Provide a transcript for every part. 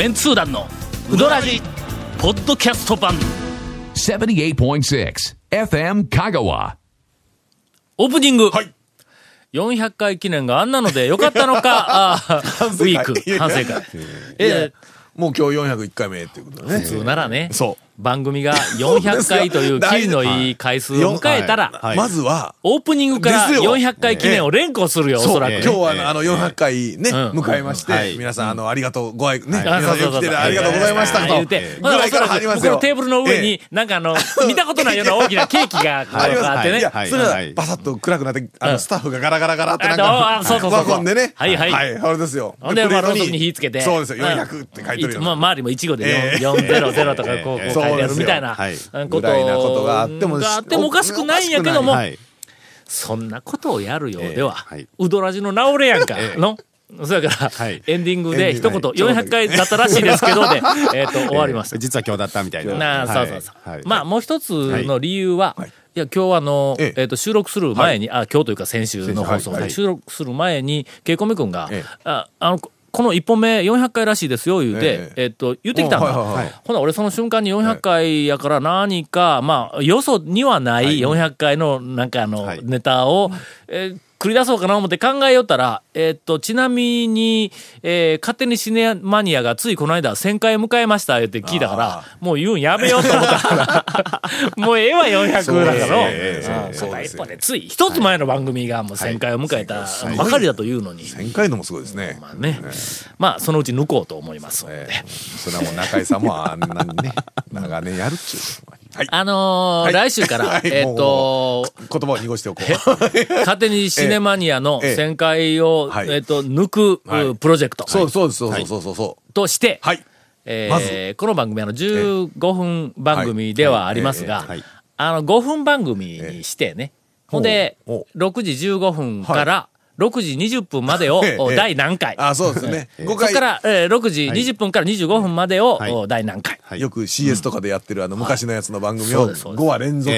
メンツー団のウドラジポッドキャスト版78.6 FM Kagawa. オープニング、はい400回記念があんなのでよかったのか、あーウィーク、反省会。えもう今日401回目っていうことでね。普通ならね、そう。番組が400回というキリのいい回数を迎えたら、はい。まずは、オープニングからですよ。400回記念を連呼するよ、おそらく。今日はあのあの400回ね、うん。迎えまして、はい。皆さんあの、ありがとう、ご愛、ね、あ皆さん来てありがとうございました。と。言うて、ぐらいから入りますよ。このテーブルの上えに、なんかあの、見たことないような大きなケーキが あってね。それははい。バサッと暗くなって、あうん。の、スタッフがガラガラガラってなんああか、そうそうそうそう。ワゴンでね。はいはい。はい、あれですよ。ほんで、まあ、ろうそくに火つけて。そうですよ、ん400って書いてるよ。まあ、周りも1号でええ。400とかこう、こうええ書いてあるみたいなことぐらいなことがあってもがあってもおかしくないんやけども、はい。そんなことをやるよ。うではええはい、ウドラジの直れやんか。え、え。の？そやからはい、エンディングで一言、エンディングはい400回だったらしいですけど、で、えっと、終わりました。実は今日だったみたいな。なあ、はい。そうそうそう。はい。まあ、もう一つの理由は、はい。い、や、今日はあの、ええ。っ、と、収録する前に、あ、今日というか先週の放送で、はい。収録する前に、ケイコミ君が、ええ。あ、あの、ここの一本目400回らしいですよ、言うて、ええ。っ、と、言ってきたんだ。ほな、俺その瞬間に400回やから何か、まあ、よそにはない400回の、なんかあの、はい。ネタを、えー繰り出そうかな思って考えよったら、えっ、と、ちなみに、えー勝手にシネマニアがついこの間1000回迎えました、言って聞いたから、もう言うんやめようと思ったから、もうええわ、400だから。の。ええそう一歩でつい、一つ前の番組がもう1000回を迎えたばかりだというのに、1000回のもすごいですね。まあね、まあ、そのうち抜こうと思いますので。ええ。それはもう中井さんもあんなにね、長年やるっちゅう。はい。あのーはい。来週から、はい。えっ、と、言葉を濁しておこう。勝手にシネマニアのええ。旋回を、はい。えっ、と、抜く、はい。プロジェクト。そうそうそうそうそうそう。として、はい。えーまず。この番組、あの、15分番組ではありますが、はい。はい。あの、5分番組にしてね、ほんで、ほ6時15分から6時20分までを、第何回。あ、そうですね。5回そこか。ら、えー6時20分から25分までを、第何回。はいよく CS とかでやってるあの昔のやつの番組をそうですそうです5話連続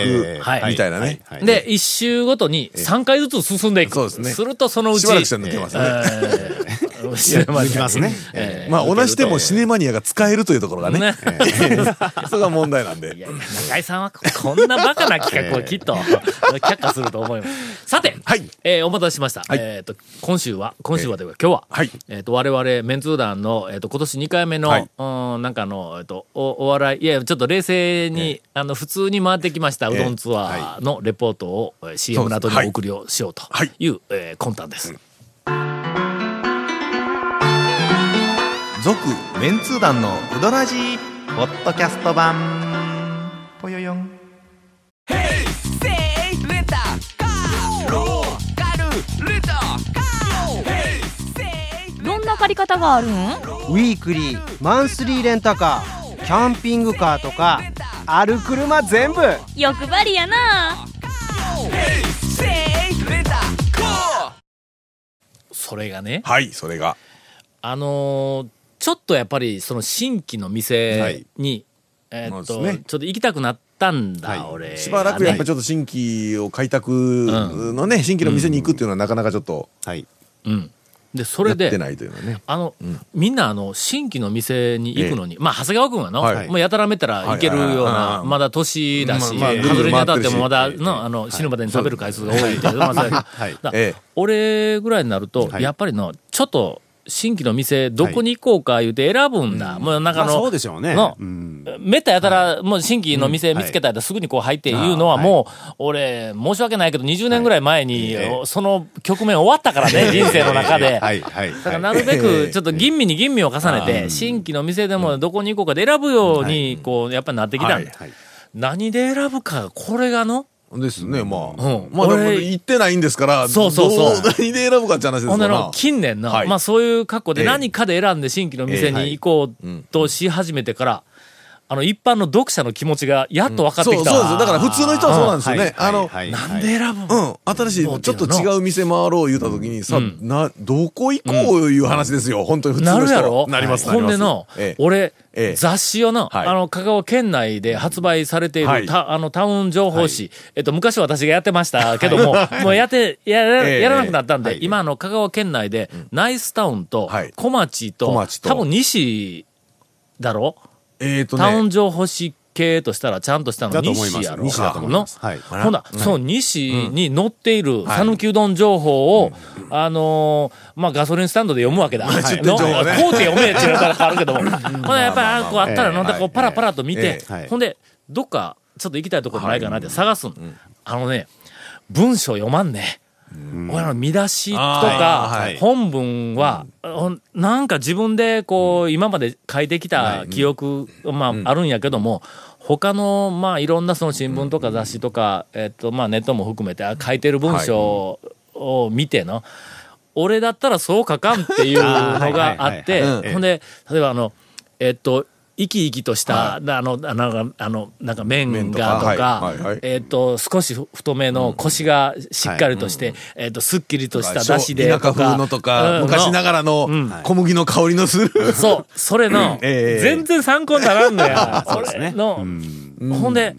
みたいなね。はいで、1週ごとに3回ずつ進んでいく。そうですねすると、そのうち、しばらくしたら抜けますね。えネマニア抜きますね。えーまあ同じでもシネマニアが使えるというところがね。ね それが問題なんで。いやいや、中井さんはこんなバカな企画をきっと 却下すると思います。さて、はいえーお待たせしました。はいえっ、と、今週は、今週はというか今日は、はい。えっ、と、我々、メンツー団の、えっ、と、今年2回目の、はい。うん、なんかあの、えっ、とお、お笑い、いや、ちょっと冷静に、あの、普通に回ってきましたうどんツアーのレポートを、えー CM の後にお送りをしようとはい。いう、えー魂胆です。続メンツー団のウドラジーポッドキャスト版方があるんウィークリーマンスリーレンタカーキャンピングカーとかある車全部欲張りやなそれがね、はい、それが。あのーちょっとやっぱりその新規の店に、えーっと、ねちょっと行きたくなったんだ、はい俺。しばらくやっぱり。ちょっと新規を開拓のね、新規の店に行くっていうのはなかなかちょっとはい。うん。で、それで、ね。あの、みんなあの、新規の店に行くのに、まあ、長谷川君はの、はい。もうやたらめったら行けるような、はいまだ年だし、まあまあ外れに当たってもまだ、ぐるぐる回ってるしの、あの、死ぬまでに食べる回数が多いけど、まあ、はい。俺ぐらいになると、はい。やっぱりの、ちょっと、新規の店、どこに行こうか言うて選ぶんだ。もうなんかあの、まあそうでしょうね。のうん。めったやたら、もう新規の店見つけたらすぐにこう入っていうのはもう、俺、申し訳ないけど、20年ぐらい前に、その局面終わったからね、人生の中で。はい、はい。だからなるべく、ちょっと吟味に吟味を重ねて、新規の店でもどこに行こうかで選ぶように、こう、やっぱりなってきたんい。何で選ぶか、これがのですね、まあ。うん。まあでも俺行ってないんですから、そうそうそう。ど何で選ぶかって話ですから。近年の、はい。まあそういう格好でええ。何かで選んで新規の店に行こうとし始めてから、あの、一般の読者の気持ちがやっと分かってきた。そうそうです。だから普通の人はそうなんですよね。あの、はいなんで選ぶのうん、新しい、ちょっと違う店回ろう言うたときに、さ、な、どこ行こういう話ですよ。本当に普通なの人は。るやろ。なります、なほります。んでの、ええ。俺、ええ。雑誌をの、はい。あの、香川県内で発売されている、はい。たあの、タウン情報誌、えっと、昔私がやってましたけども、もうやって、やら、ええ。やらなくなったんで、はい。今、あの、香川県内で、ナイスタウンとはい、小町と、小町と。多分西だろ？えっとタウンね、情報誌系としたらちゃんとしたの西やろ。西だと思います。はい。ほな、その西に載っている讃岐うどん情報を、あのーまあ、ガソリンスタンドで読むわけだ。出店のこうて読めって言われたら変わるけども。ほな、やっぱり、こうあったら、ええ。なんだこう、パラパラと見てほんで、どっか、ちょっと行きたいところないかなって探すん。あのね、文章読まんね。俺らの見出しとか本文は、なんか自分でこう、今まで書いてきた記憶、まあ、あるんやけども、他の、まあ、いろんなその新聞とか雑誌とか、えっと、まあ、ネットも含めてあ書いてる文章を見ての、俺だったらそう書かんっていうのがあってほんで、例えばあの、えっと、生き生きとした、あの、あの、あの、なんか麺がとかかはいはいはい、えっと、少し太めの腰がしっかりとして、えっと、すっきりとした出汁で田舎とか。風のとか、うん。昔ながらの小麦の香りのする。そう、それの、ええ。全然参考にならんのや。それの、ほんで、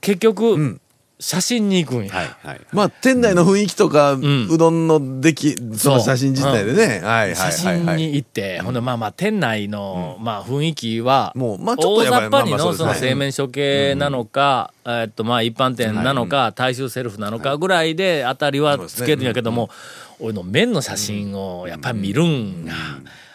結局、写真に行くんや。はいはいまあ、店内の雰囲気とか、ん。うどんの出来、その写真自体でね。はいはい写真はい。はい。に行って、ほんで、まあまあ、店内の、まあ、雰囲気は、もうまあちょっ大とやっぱり雑把にの、まあまあそうですね。その製麺所系なのか、えっと、まあ、一般店なのか、大衆セルフなのかぐらいで、当たりはつけるんやけども、俺の麺の写真を、やっぱり見るんが、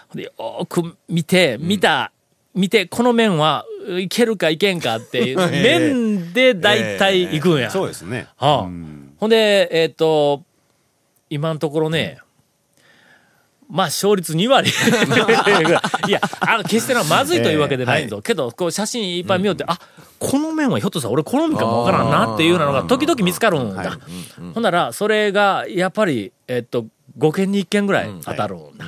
ほん。で、よーく見て、見た、見て、この麺はいけるかいけんかっていう、麺で大体行くんや。そうですね。はあ、ほんで、えっ、と、今のところね、まあ、勝率2割。いや、あの、決してなまずいというわけでないぞ。けど、こう、写真いっぱい見よって、あ、この面はひょっとしたら俺好みかもわからんなっていうのが時々見つかるんだ。ほんなら、それが、やっぱり、えっと、5件に1件ぐらい当たるんだ。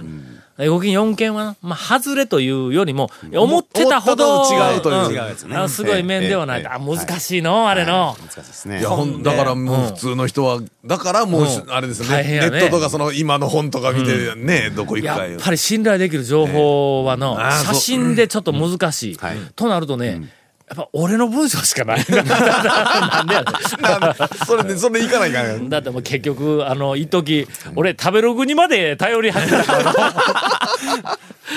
5件4件は、まあ、外れというよりも、思ってたほど、違うという。うやつね。あすごい面ではない。ええあ、難しいの、あれの。難しいですね。いや、ほん、だからもう普通の人は、だからもう、うん。あれですよね。ネットとかその今の本とか見てね、どこ行くやかっぱり信頼できる情報はの、写真でちょっと難しい。はい。となるとね、やっぱ俺の文章しかない。なんでやねなんそれで、それで行かないかん。んだってもう結局、あの、一時俺食べログにまで頼り始めた。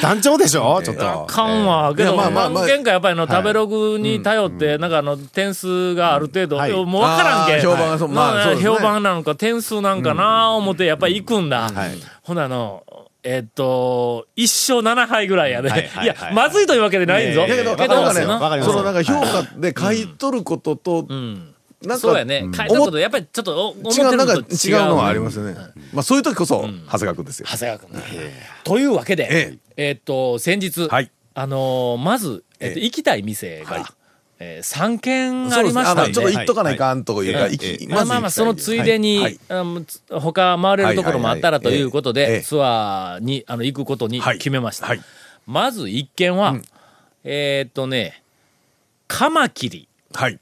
団長でしょ？ちょっと。あかんわ。けど、いやまあまあまあ。何件かやっぱりの食べログに頼って、なんかあの、点数がある程度、はい。もうわからんけ評判がそう評判なのか、点数なんかな思って、やっぱり行くんだ。はい。ほなあの、えっと、一勝7敗ぐらいやで。はいはいいやはい、まずいというわけでないんぞ。だけど、なんかね、わかりますそのなんか評価で買い取ることと、うん。なんか、そうやね。変えたことで、やっぱりちょっとお思って違う、のと違う。違うのはありますよね。まあそういう時こそ、長谷川君ですよ。長谷川君ね。というわけでえ、えっと、先日はい、あのー、まず、えっと、ええ行きたい店はいが、えー3軒ありましたんでちょっと行っ。とかないかんというか、はい。行きええまあまあまあ、そのついでに、はい。あ他回れるところもあったらということで、はい。はい。はいええツアーにあの行くことにはい。決めました。はい。まず一軒は、えーっとね、カマキリ。はい。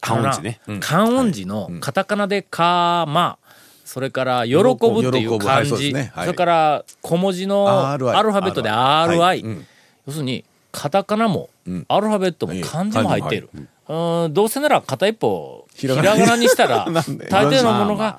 観音寺ね。観音寺のカタカナでカマ、それから喜ぶ。っていう漢字、そうですね。はい。それから小文字のアルファベットで RI。はい。うん。要するに、カタカナも、ん。アルファベットもええ。漢字も入っている。うん。どうせなら片一方、ひらがな。にしたら、大抵のものが、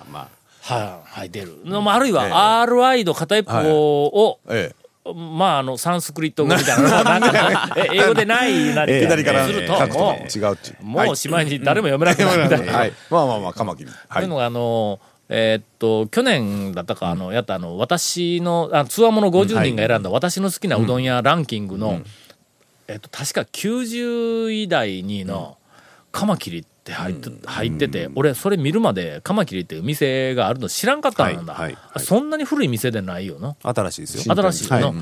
はい、入ってる。のもあるいは RI の片一方を、えまあ、あの、サンスクリット語みたいな なんか、え英語でないなりえ。左からすると、も違うもうしまいに誰も読めなくなる。みたいな。はい。まあまあまあ、カマキリ。そうはい。いうの。が、あの、えーっと、去年だったか、あの、やったあの、私の、あ、つわもの50人が選んだ私の好きなうどん屋ランキングの、えっと、確か90位台にの、カマキリって入って、入ってて、俺、それ見るまで、カマキリっていう店があるの知らんかったんだ。はいはいはい。そんなに古い店でないよな。新しいですよ。新しいの。は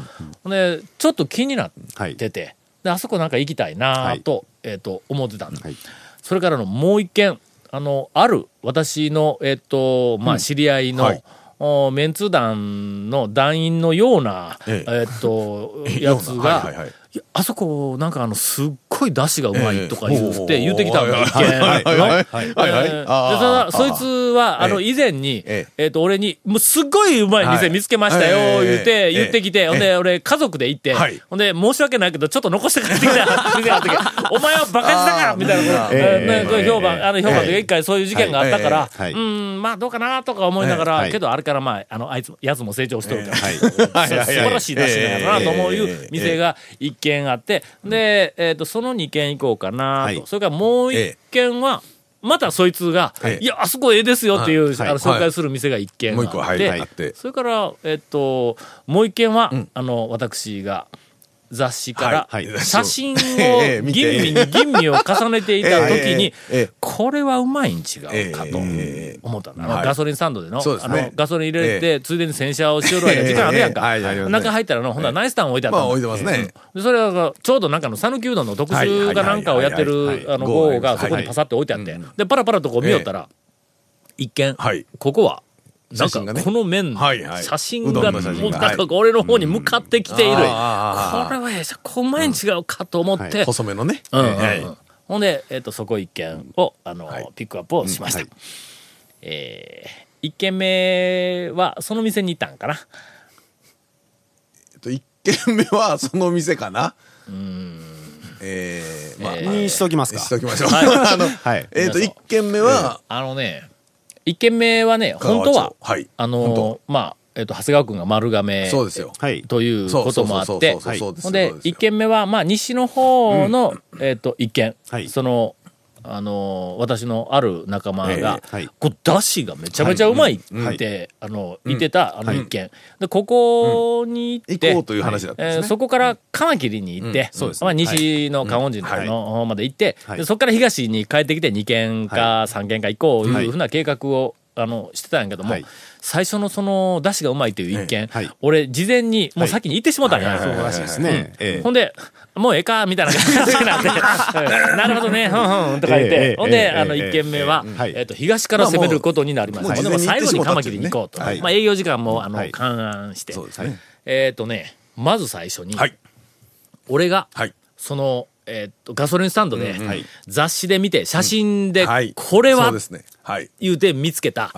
い。で、ちょっと気になっはい。てて、で、あそこなんか行きたいなぁと、えっ、と、思ってたんだ。はい。それからのもう一軒、あの、ある、私の、えっ、と、まあ、知り合いの、メンツ団の団員のような、ええ。っ、と、えやつが、はいはいはい。あそこ、なんかあの、すっごい出汁がうまいとか言うて、ええ。言うてきたんだ、一見。はいはいただ、そいつは、あの、え以前に、ええ。っと、俺に、もうすっごいうまい店見つけましたよ、はい。言うて、ええ。言ってきて、ほんで、俺、家族で行ってはい、ほんで、申し訳ないけど、ちょっと残して帰ってきた。店があったけど、お前はバカしたかあー。みたいな評判、あの、評判でええ。一回そういう事件があったから、うん、まあ、どうかなとか思いながら、はい。けど、あれからまあ、あの、あいつ、やつも成長しとるから、はい。素晴らしい出汁なんやろなと思ういう店が一軒あって、で、えっ、と、その2軒行こうかなと、はい。それからもう1軒は、またそいつが、ええ。いや、あそこええですよっていう、はい。あの紹介する店が1軒もう一個はい。あって、それから、えっ、と、もう1軒は、あの、私が、雑誌から写真を 吟味に吟味を重ねていた 時にこれはうまいん違うかとええ思ったのはい。ガソリンスタンドでのあのガソリン入れてついでに洗車をしよる間時間あるやんか。中入ったらのほんならナイスタン置いてあったの。まあ置いてますね。でそれがちょうどなんかの讃岐うどんの特集かなんかをやってるあの号号がそこにパサって置いてあって。でパラパラとこう見よったら一見はい。ここはなんか写真がね。この麺はいはい。写真うどがんの写真が。もうなんか俺の方に向かってきている。これあーはええじゃこうまいん違うかと思って。細めのね。うんうんうん。はいほんで、えっとそこ一軒をあの、はい。ピックアップをしました、うん。はえー一軒目はその店に行ったんかな。えっと、一軒目はその店かな。えー、まあ、えまあにしときますか。しときましょう。はい。あの、はい。えっと、一軒目は、あのね一軒目はね本当は、はい。あのまあえっと長谷川君が丸亀そうですよ。はい。ということもあってそうで一軒目はまあ西の方の、えっと一軒、はい。そのあの私のある仲間が、ええはい。こうだしがめちゃめちゃうまいって、はい。あの言ってた、あの一軒、でここに行って、行こうという話だった。えーそこからカマキリに行って、そうですね。まあ、西の観音寺はいの方まで行って、はい。でそこから東に帰ってきて2軒か3軒か行こういうふうな計画を、あのしてたんやけども、はい。最初のその出汁がうまいという一軒、はい。俺事前にもう先に行ってしもたんや、はいはいはいはいらしいですね。ええ。ほんで、もうええかみたいな感じになって、うんなるほどね、ふんふんとか言って、ええほんで、ええあの、ええ一軒目は、えっと、東から攻めることになります。まあほんで最後にカマキリに行こうと。はいまあ、営業時間も、あの、はい勘案して。えっとね、まず最初に、はい。俺が、はい。その、えっと、ガソリンスタンドで、はい雑誌で見て、写真で、はい。これはそうで、すね。はい。言うて見つけた、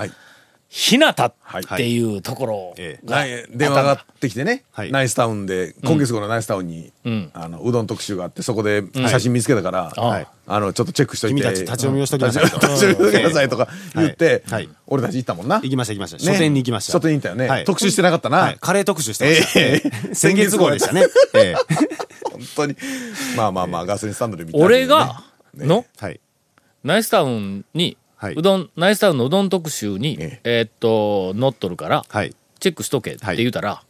はい。ひなたっていうところええが、電話が上がってきてね、はいナイスタウンで、今月号のナイスタウンに、んあの、うどん特集があって、そこで写真見つけたから、はいあの、ちょっとチェックしといて。君たち立ち読みをしときなさいと立ち読みをしときなさいとか言って、はいはい俺たち行ったもんな。行きました行きました。ね書店に行きました。書店に行ったよね。はい特集してなかったな。はい。カレー特集してました。ええええ 先月号でしたね。ええ 本当に。まあまあまあ、ガソリンスタンドで見た、俺が、ねの、はい。ナイスタウンに、はい。うどん、ナイスタウンのうどん特集に、ええ。ーっと、乗っとるから、はい。チェックしとけって言うたら、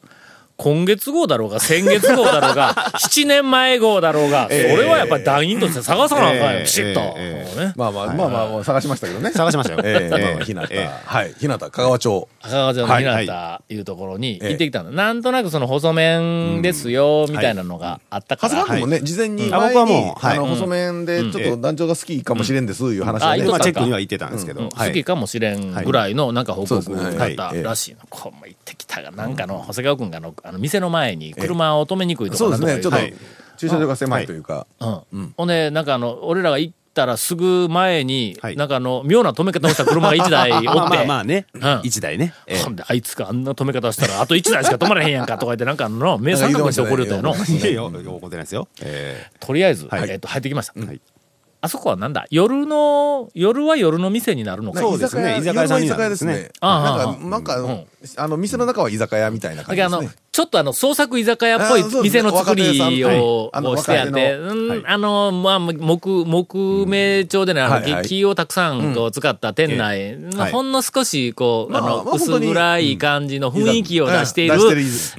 今月号だろうが、先月号だろうが、7年前号だろうが、そえ。えれはやっぱり団員として探さなあかんよ、ええ。ピシッと。ええ。ね。まあまあ、まあまあまあ、探しましたけどね。探しましたよ。ええ。ええ。ひなた。ええ。はい。ひなた、香川町。赤川城のひなはい。うところにええ。行ってきたの。なんとなくその細麺ですよ、みたいなのがあったから。長谷川君もね、事前にあ前に僕はも、うはい。あの、細麺で、ちょっと団長が好きかもしれんです、いう話をね。まあチェックには行ってたんですけど。うん。はい。好きかもしれんぐらいのなんか報告だったはい。らしいの。こうも行ってきたが、なんかの、長谷川君があの、あの店の前に車を止めにくいところそうですね、ちょっとはい、駐車場が狭いというか。うん。ほんで、なんかあの、俺らが行ったらすぐ前に、はい。なんかあの、妙な止め方をした車が1台おって、まあまあまあね。うん。一台ね。ええ。ほんで、あいつがあんな止め方したら、あと1台しか止まれへんやんかとか言って、なんかあの、目三角にして怒るよの。いやいや、怒ってないですよ。えとりあえず、はい。えっと、入ってきました。はい。あそこはなんだ？夜の、夜は夜の店になるのか。そうですね。居酒屋さんになるんですね。夜の居酒屋ですね。ああなんか、なんかうん、あの、店の中は居酒屋みたいな感じですね。、ちょっとあの、創作居酒屋っぽい店の作りををしてやって、あの、まあ、木、木目調でね、あの、木をたくさんこう使った店内、はい。ほんの少し、こう、あまあの、薄暗い感じの雰囲気を出している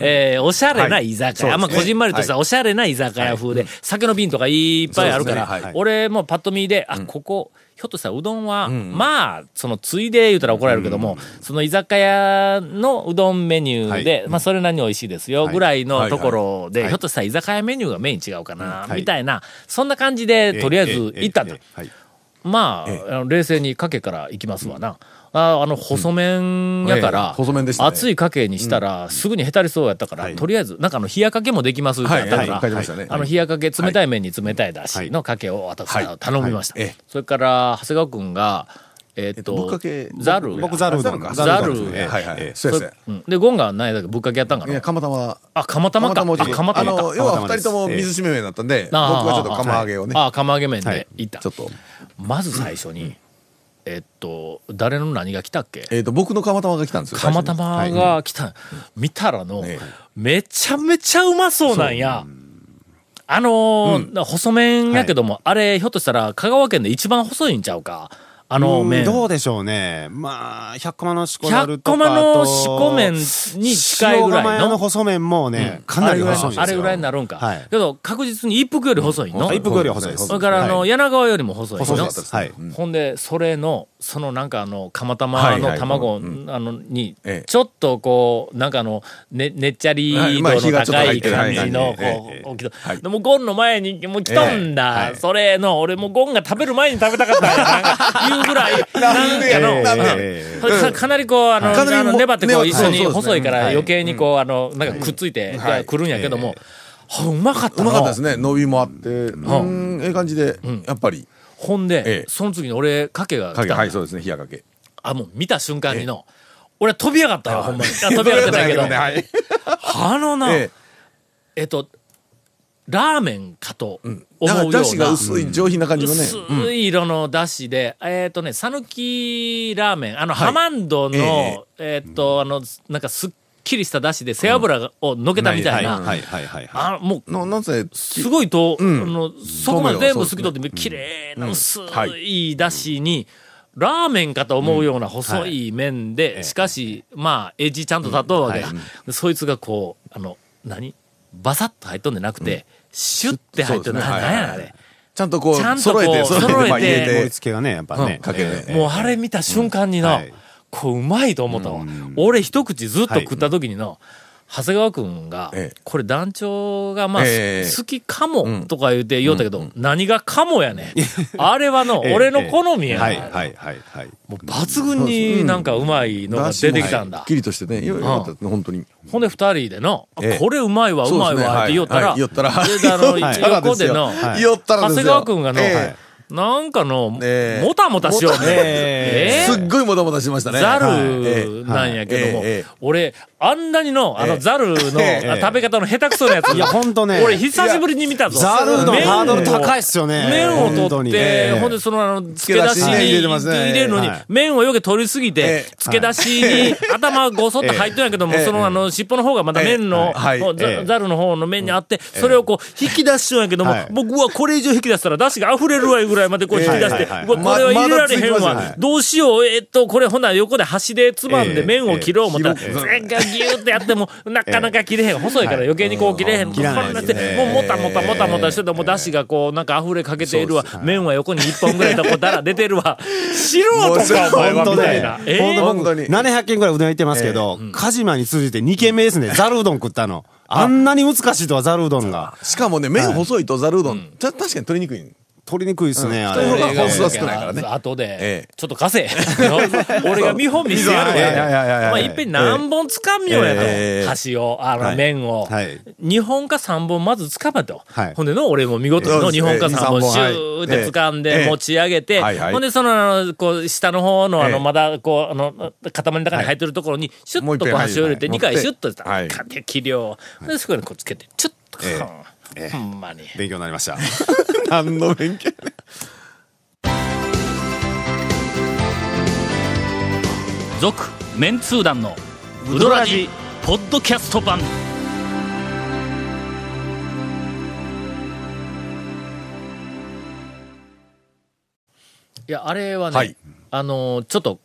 えーおしゃれな居酒屋、まあ、こじんまりとしたおしゃれな居酒屋風で、酒の瓶とかいっぱいあるから、俺もパッと見で、あ、ここ、ひょっとしたらうどんは、まあ、その、ついで言うたら怒られるけども、その居酒屋のうどんメニューで、まあ、それなりに美味しいですよ、ぐらいのところで、はいひょっとしたら居酒屋メニューがメイン違うかな、はい。みたいな、そんな感じで、えとりあえず行ったんだえ。えはい。まあ、冷静にかけから行きますわな。ああの、細麺やから、ええ細麺でしたね。熱いかけにしたら、すぐにへたりそうやったから、はい。とりあえず、なんかあの、冷やかけもできますってはい、やったから。あの、冷やかけ、冷たい麺に冷たいだしのかけを私は頼みました。それから、長谷川くんが、えっと。ざる。僕ザルうどんかざる。ええはいはい。ええ。そうですね。うん。で、ゴンが何やったっけぶっかけやったんかいや、な釜玉。あ、釜玉か。あ、釜玉か。要は二人とも水締め麺だったんで、僕ああはちょっと釜揚げをね、あ、釜揚げ麺はい。で行った。ちょっと。まず最初に、えっと、誰の何が来たっけ？えっと、僕の釜玉が来たんですよ。釜玉が来た、見たらの、ええめちゃめちゃうまそうなんや。あのー細麺やけども、あれ、ひょっとしたら香川県で一番細いんちゃうか？あのうん麺。どうでしょうね。まあ、100コマのしこなる100とか。コマのあと四股麺に近いぐらいのの細麺もね、かなり細いんですよ。あれぐらいになるんか。はいけど、確実に一服より細いの。一服よりは細いです。それから、あの、はい柳川よりも細いの。細かったです。はい。ほんで、それの、そのなんかあの、釜玉の卵、うん。あの、にええ、ちょっとこう、なんかあの、ね、ねっちゃり度の高い感じの、こう、でも、ゴンの前に、もう来とんだ。はい。それの、俺もうゴンが食べる前に食べたかったいうぐらい、なんかの、かかなりこう、あの、粘ってこう、ね一緒に細いからはい余計にこう、あの、なんかくっついてはい。くるんやけども、はうまかったうのまかったですね。伸びもあって、うん、ええ感じで、やっぱり、ほんで、ええその次に俺、かけが来たはい、そうですね、冷やかけ。あ、もう見た瞬間にの、俺は飛び上がったよ、ほんまに。あ飛び上がってないけど。はい。あのな、ええっと、ラーメンかと思うような。か、だしが薄い上品な感じのね。薄い色のだしで、えっ、とね、さぬきラーメン、あの、はいハマンドの、えっ、と、あの、なんかすっきりしただしで背脂をのけたみたいな、はいはいはいはい。あもう、の、なんせ、すごいと、うん。あのそこまで全部透き通って、綺麗な薄いだしに、ラーメンかと思うような細い麺で、しかし、まあ、エッジちゃんと立とうわけだ。でそいつがこう、あの、何？バサッと入っとんでなくて、シュッて入っとる。なそうですね。はいなんやあれ。ちゃんとこう、ちゃんとこう揃えて、揃えて、盛り付けがね、やっぱね。かけてええもうあれ見た瞬間にの、はいこううまいと思ったわ。俺一口ずっと食った時にの、長谷川くんが、ええこれ団長がまあ、ええ好きかもとか言うて言おうたけど、何がかもやねん。あれはの、ええ俺の好みやはいな。はいはいはい。もう抜群になんかうまいのが出てきたんだはっ。きりとしてね、よよかった本当に。ほんで二人での、これうまいわ、うまいわって言おったら、はいはい言ったらであのはい横での、はい言ったら長谷。川くんがの、えなんかの、ええ。もたもたしようね。ええ。すっごいもたもたしましたね。ザはい。ルなんやけども。俺、あんなにの、あの、ええ。ザルのええ。食べ方の下手くそなやつ。いや、ほんとね。俺、久しぶりに見たぞ。ザルうどん麺をハードル高いっすよね。麺を取って、ええ。ほんで、その、あの、漬け出しに入れるのにはい、麺をよけ取りすぎてええ、漬け出しに頭ごそっと入ってんやけども、ええ。その、あの、尻尾の方がまた麺の、ザルの方の麺にあって、それをこう、引き出しちゃうんやけどもはい、僕はこれ以上引き出したら、出汁が溢れるわいうぐらいまでこう引き出して、これは入れられへんわね。どうしよう、えっと、これほな横で箸でつまんでええ麺を切ろう思ったら、ええずっがギューってやっても、なかなか切れへん。細いから余計にこう切れへん。こんなってもうもたもたもたもたしてて、もう出汁がこう、なんか溢れかけているわ。麺は横に一本ぐらいとこだら出てるわ。素人か、お前は、本当ねみたいな。。え本当ー僕、本当に700件ぐらいうどん行ってますけど、カジマに通じて2軒目ですね。ザルうどん食ったの。あんなに難しいとはザルうどんが。しかもね、麺細いとざるうどん、じゃ確かに取りにくい。取りにくいですね、あれ。が本数は少ないからね後で、ええちょっと貸せ。俺が見本見せてやるわ。まあ、いっぺん何本掴みようやと。ええ箸を、あの、はい麺を。はい2本か3本まず掴めと。はいほんでの、俺も見事の2本か3本ええシューって掴んえでえ持ち上げて、はいはいほんで、その、あのこう、下の方の、あの、ええまだ、こう、あの、塊の中に入ってるところに、シュッとこう箸を入れて、2もう一遍回シュッとした。はいかて、切りを。で、そこにこうつけて、チュッと。えうんほんまに。勉強になりました。何の勉強続メンツー団のウドラジポッドキャスト版いやあれはね、はいあのちょっと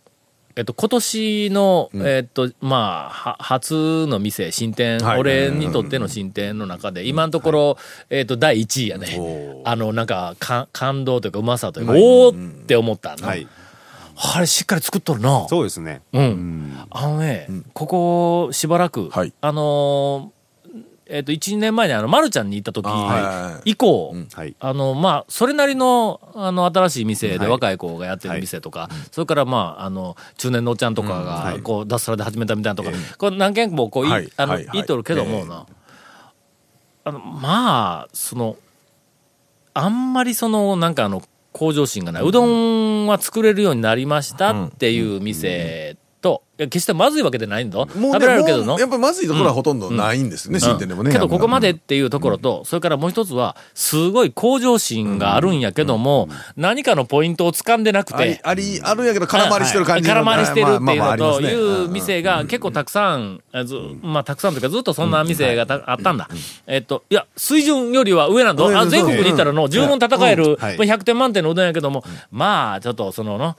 えっと、今年の、えっと、まあ、は初の店、新店、はい俺にとっての新店の中で、今のところ、えっと、第1位やねお。あの、なんか、か感動というか、うまさというか、おーって思ったの。はい。あれ、しっかり作っとるな。そうですね。うん。あのね、ここしばらく、はいあのーえっ、と、1、2年前にあの、まるちゃんに行った時はい以降、はい。あの、まあ、それなりの、あの、新しい店ではい。若い子がやってる店とか、それから、まあ、あの、中年のおっちゃんとかが、はい。こう、脱サラで始めたみたいなとか、こう何軒もこう、いはいあの、はいはい。言っとるけどもな、あの、まあ、その、あんまりその、なんかあの、向上心がない。うどんは作れるようになりましたっていう店と、や決してまずいわけでないんだ。もう食べられるけどの。やっぱりまずいところはほとんどないんですよね、新店でもね。けどここまでっていうところと、それからもう一つは、すごい向上心があるんやけども、何かのポイントを掴んでなくて、、あり、あるんやけど空回りしてる感じの空回りしてるっていうのという店が結構たくさん、まあたくさんというかずっとそんな店がたあったんだ。えっと、いや、水準よりは上なんだ。あ全国に行ったらの、十分戦える、はいまあ100点満点のうどんやけども、まあちょっとそのの、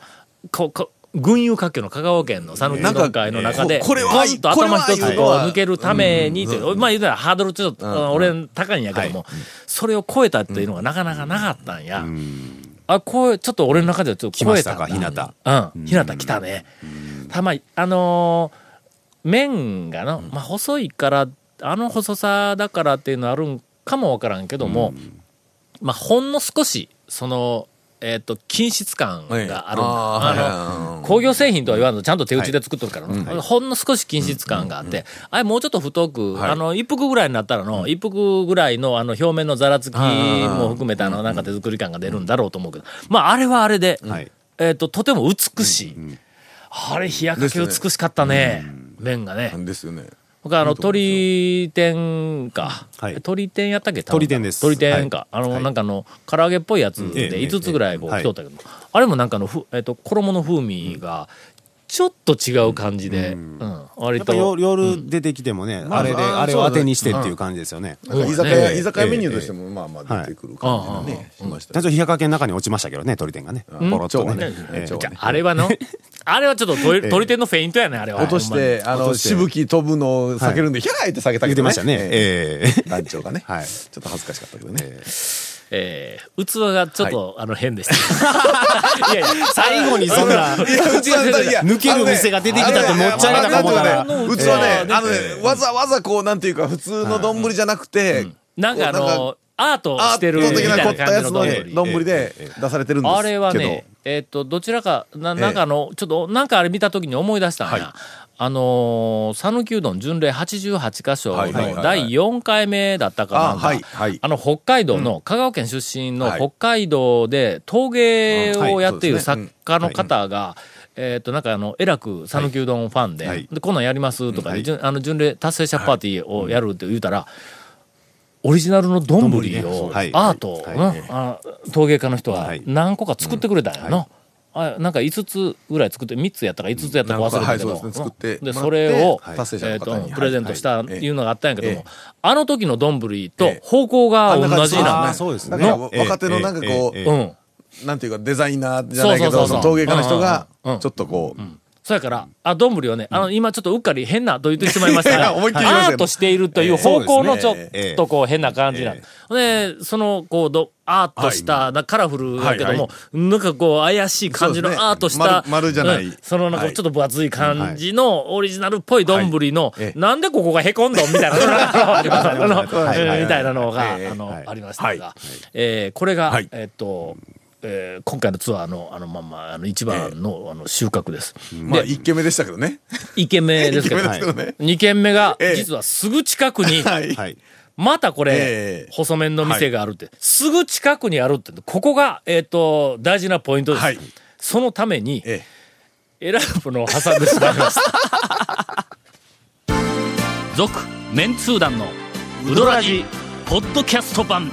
こ、こ、群雄割拠の香川県の讃岐うどん会の中で、ここれはと頭一つこう抜けるためにまあ言うたらハードルちょっと、あ俺高いんやけども、それを超えたっていうのがなかなかなかったんや。あ、こう、ちょっと俺の中ではちょっと超えた。んだ。ひなた。うん、ひなた来たね。たま、あのー麺がの、まあ、細いから、あの細さだからっていうのあるんかもわからんけども、まあ、ほんの少し、その、えっ、と、均質感があるんだ。はい。あの、工業製品とは言わんと、ちゃんと手打ちで作っとるからの、ほんの少し均質感があって、あれもうちょっと太く、はい。あの、一服ぐらいになったらの、一服ぐらいのあの表面のざらつきも含めたあの、なんか手作り感が出るんだろうと思うけど、まあ、あれはあれで、はい。えっ、と、とても美しい。あれ、冷やかけ美しかったね。麺がね。ですよね。僕あの、鳥天か。はい。鳥天やったっけ？鳥天です。鳥天か。あの、はい。なんかあの、唐揚げっぽいやつええ。で5つぐらいこうはい。来とったけど、あれもなんかあの、ふえっ、と、衣の風味が、ちょっと違う感じで、うん、割と。夜夜出てきてもね、あれで、ああれを当てにしてっていう感じですよね。居酒え屋、え居酒屋メニューとしてもまあまあ出てくる感じがね、しましたちゃんと冷やかけの中に落ちましたけどね、鳥天がね。ポロッとね。あ、あれはの、あれはちょっと鳥鳥天のフェイントやね、あれは。落として、あの、しぶき飛ぶのを避けるんで、ひゃーって下げたけど言ってましたね。団長がね。はい。ちょっと恥ずかしかったけどね。えー、器がちょっと、あの、変でした。いやいや、最後にそんな、抜ける店が出てきたってもっちゃれたか思ったらあのね器はね、あのね、わざわざこう、なんていうか、普通の丼じゃなくて、なんかあの、アートアしてるみたいなな凝ったやつ感じのの丼。丼で出されてるんですけど。あれはね、えっ、と、どちらか、ななんかあの、ちょっと、なんかあれ見たときに思い出したんや。はいあのー、讃岐うどん巡礼88箇所の第4回目だったかなあはいはい。あの、北海道の、香川県出身のはい。北海道で陶芸をやっている作家の方が、えっ、と、なんかあの、えらく讃岐うどんファンで、はい。で、こんなんやりますとかで、はい。あの、巡礼達成者パーティーをやるって言うたら、オリジナルの丼を、はい。アート陶芸家の人ははい。何個か作ってくれたんやの。あなんか5つぐらい作って、3つやったか5つやったか忘れたけど、はいそうですね。作ってで、もらってそれを、はいえっと、プレゼントしたはいいうのがあったんやけどもええ、あの時の丼とええ。方向が同じなんだあーそうですね。若手のなんかこうえ。なんていうか、デザイナーじゃないけど、そうそうそうそう。その陶芸家の人がうん。うん。うん、ちょっとこう、そやから、あ、丼をね、あの、今ちょっとうっかり変な と言ってしまいましたが、アートしているという方向のちょっええとこう変な感じなんで、その、こう、どアートした、なカラフルだけどはいも、なんかこう、怪しい感じのアートした、丸丸じゃない。うんそのなんかはいちょっと分厚い感じのオリジナルっぽい丼のええ、なんでここがへこんどんみたいな、みたいなのが、ええあのはい、ありましたはい。が、えーこれがはい、えっと、えー今回のツアーの、あの、まあまあ、あの、一番の、あの、収穫です。まあ、一軒目でしたけどね。一軒目ですけど一軒目ですけどね。二軒目がええ、実はすぐ近くに、はい。はい。またこれええ、細麺の店があるって、すぐ近くにあるって、ここが、えっと、大事なポイントですはい。そのために、えエラープのを挟んでしまいました。続、メンツー団のウドラジ、ポッドキャスト版。